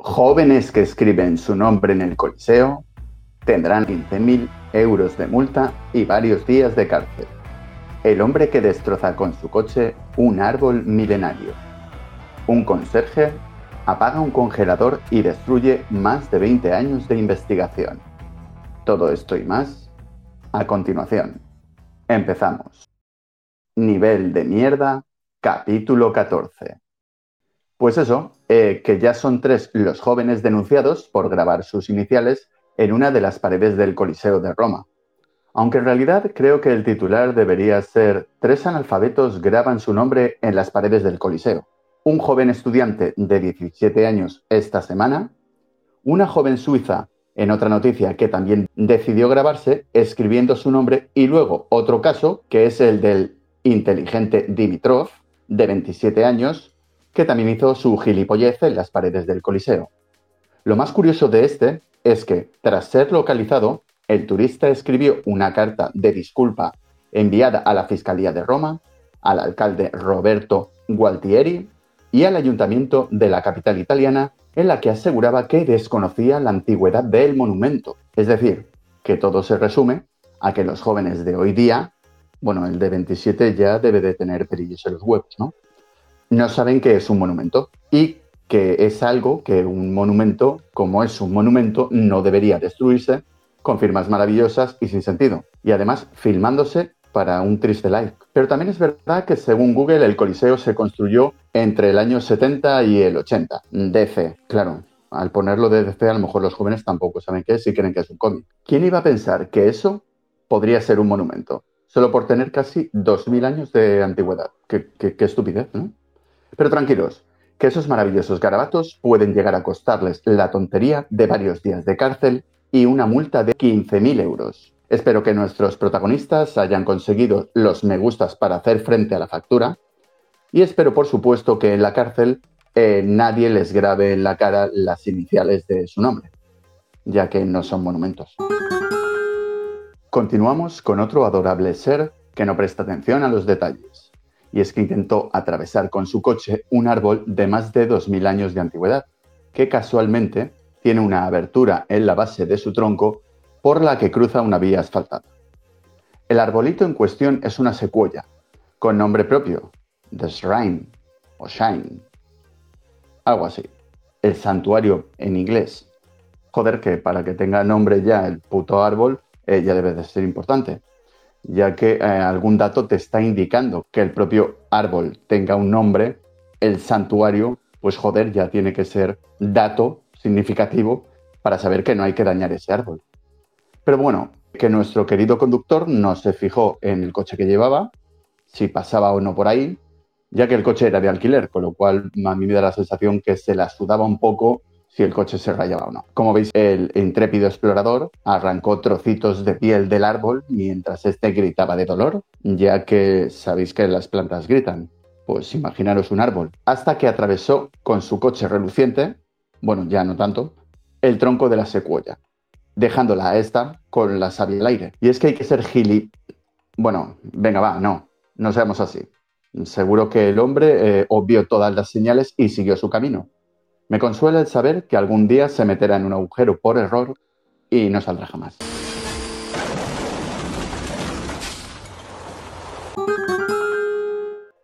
Jóvenes que escriben su nombre en el Coliseo tendrán 15.000 euros de multa y varios días de cárcel. El hombre que destroza con su coche un árbol milenario. Un conserje apaga un congelador y destruye más de 20 años de investigación. Todo esto y más a continuación. Empezamos. Nivel de mierda, capítulo 14. Pues eso, eh, que ya son tres los jóvenes denunciados por grabar sus iniciales en una de las paredes del Coliseo de Roma. Aunque en realidad creo que el titular debería ser Tres analfabetos graban su nombre en las paredes del Coliseo. Un joven estudiante de 17 años esta semana, una joven suiza en otra noticia que también decidió grabarse escribiendo su nombre y luego otro caso que es el del inteligente Dimitrov de 27 años que también hizo su gilipollez en las paredes del Coliseo. Lo más curioso de este es que, tras ser localizado, el turista escribió una carta de disculpa enviada a la Fiscalía de Roma, al alcalde Roberto Gualtieri y al ayuntamiento de la capital italiana, en la que aseguraba que desconocía la antigüedad del monumento. Es decir, que todo se resume a que los jóvenes de hoy día, bueno, el de 27 ya debe de tener perillos en los huevos, ¿no? No saben que es un monumento y que es algo que un monumento, como es un monumento, no debería destruirse con firmas maravillosas y sin sentido. Y además filmándose para un triste like. Pero también es verdad que según Google el Coliseo se construyó entre el año 70 y el 80. DC, claro. Al ponerlo de DC a lo mejor los jóvenes tampoco saben qué es y creen que es un cómic. ¿Quién iba a pensar que eso podría ser un monumento? Solo por tener casi 2.000 años de antigüedad. Qué, qué estupidez, ¿no? Pero tranquilos, que esos maravillosos garabatos pueden llegar a costarles la tontería de varios días de cárcel y una multa de 15.000 euros. Espero que nuestros protagonistas hayan conseguido los me gustas para hacer frente a la factura y espero por supuesto que en la cárcel eh, nadie les grabe en la cara las iniciales de su nombre, ya que no son monumentos. Continuamos con otro adorable ser que no presta atención a los detalles y es que intentó atravesar con su coche un árbol de más de 2.000 años de antigüedad, que casualmente tiene una abertura en la base de su tronco por la que cruza una vía asfaltada. El arbolito en cuestión es una secuoya, con nombre propio, The Shrine o Shine, algo así, el santuario en inglés. Joder, que para que tenga nombre ya el puto árbol, eh, ya debe de ser importante ya que eh, algún dato te está indicando que el propio árbol tenga un nombre, el santuario, pues joder, ya tiene que ser dato significativo para saber que no hay que dañar ese árbol. Pero bueno, que nuestro querido conductor no se fijó en el coche que llevaba, si pasaba o no por ahí, ya que el coche era de alquiler, con lo cual a mí me da la sensación que se la sudaba un poco si el coche se rayaba o no. Como veis, el intrépido explorador arrancó trocitos de piel del árbol mientras éste gritaba de dolor, ya que sabéis que las plantas gritan. Pues imaginaros un árbol, hasta que atravesó con su coche reluciente, bueno, ya no tanto, el tronco de la secuoya, dejándola a esta con la savia al aire. Y es que hay que ser gili... Bueno, venga, va, no, no seamos así. Seguro que el hombre eh, obvió todas las señales y siguió su camino me consuela el saber que algún día se meterá en un agujero por error y no saldrá jamás.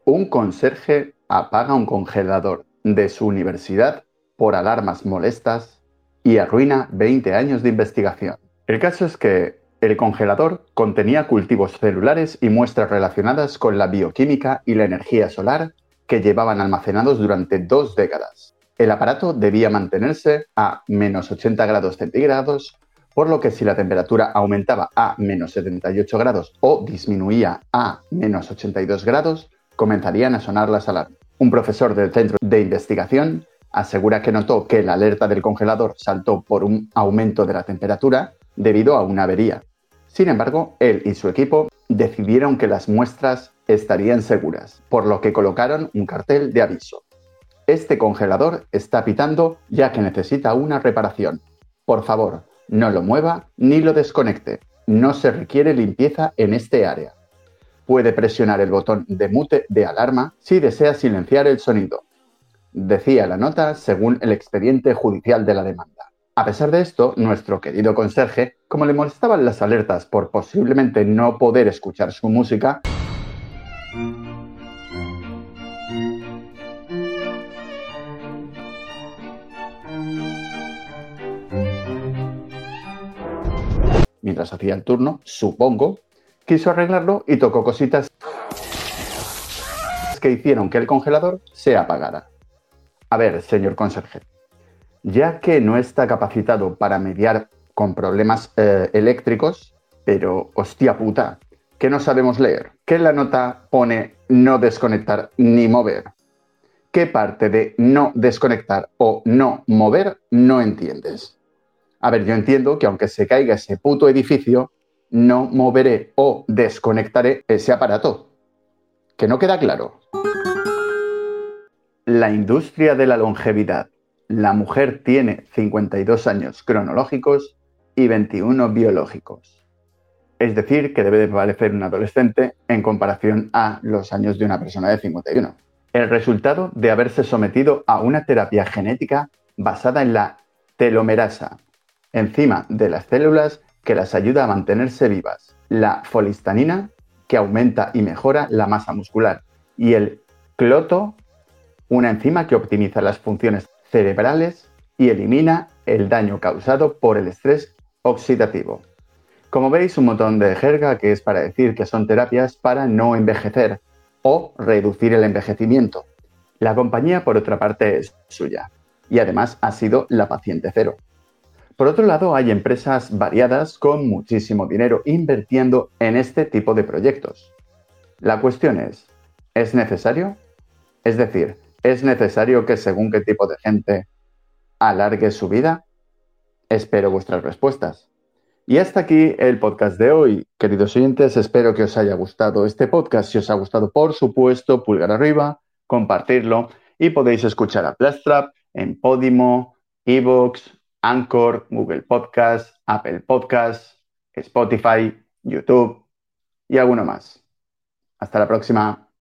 Un conserje apaga un congelador de su universidad por alarmas molestas y arruina 20 años de investigación. El caso es que el congelador contenía cultivos celulares y muestras relacionadas con la bioquímica y la energía solar que llevaban almacenados durante dos décadas. El aparato debía mantenerse a menos 80 grados centígrados, por lo que si la temperatura aumentaba a menos 78 grados o disminuía a menos 82 grados, comenzarían a sonar las alarmas. Un profesor del centro de investigación asegura que notó que la alerta del congelador saltó por un aumento de la temperatura debido a una avería. Sin embargo, él y su equipo decidieron que las muestras estarían seguras, por lo que colocaron un cartel de aviso. Este congelador está pitando ya que necesita una reparación. Por favor, no lo mueva ni lo desconecte. No se requiere limpieza en este área. Puede presionar el botón de mute de alarma si desea silenciar el sonido. decía la nota según el expediente judicial de la demanda. A pesar de esto, nuestro querido conserje, como le molestaban las alertas por posiblemente no poder escuchar su música, mientras hacía el turno, supongo, quiso arreglarlo y tocó cositas que hicieron que el congelador se apagara. A ver, señor conserje, ya que no está capacitado para mediar con problemas eh, eléctricos, pero hostia puta, que no sabemos leer. ¿Qué la nota pone no desconectar ni mover? ¿Qué parte de no desconectar o no mover no entiendes? A ver, yo entiendo que aunque se caiga ese puto edificio, no moveré o desconectaré ese aparato. Que no queda claro. La industria de la longevidad. La mujer tiene 52 años cronológicos y 21 biológicos. Es decir, que debe de parecer un adolescente en comparación a los años de una persona de 51. El resultado de haberse sometido a una terapia genética basada en la telomerasa, enzima de las células que las ayuda a mantenerse vivas, la folistanina, que aumenta y mejora la masa muscular, y el cloto, una enzima que optimiza las funciones cerebrales y elimina el daño causado por el estrés oxidativo. Como veis, un montón de jerga que es para decir que son terapias para no envejecer o reducir el envejecimiento. La compañía, por otra parte, es suya y además ha sido la paciente cero. Por otro lado, hay empresas variadas con muchísimo dinero invirtiendo en este tipo de proyectos. La cuestión es, ¿es necesario? Es decir, ¿es necesario que según qué tipo de gente alargue su vida? Espero vuestras respuestas. Y hasta aquí el podcast de hoy. Queridos oyentes, espero que os haya gustado este podcast. Si os ha gustado, por supuesto, pulgar arriba, compartirlo y podéis escuchar a Plastrap en Podimo, Evox, Anchor, Google Podcast, Apple Podcast, Spotify, YouTube y alguno más. Hasta la próxima.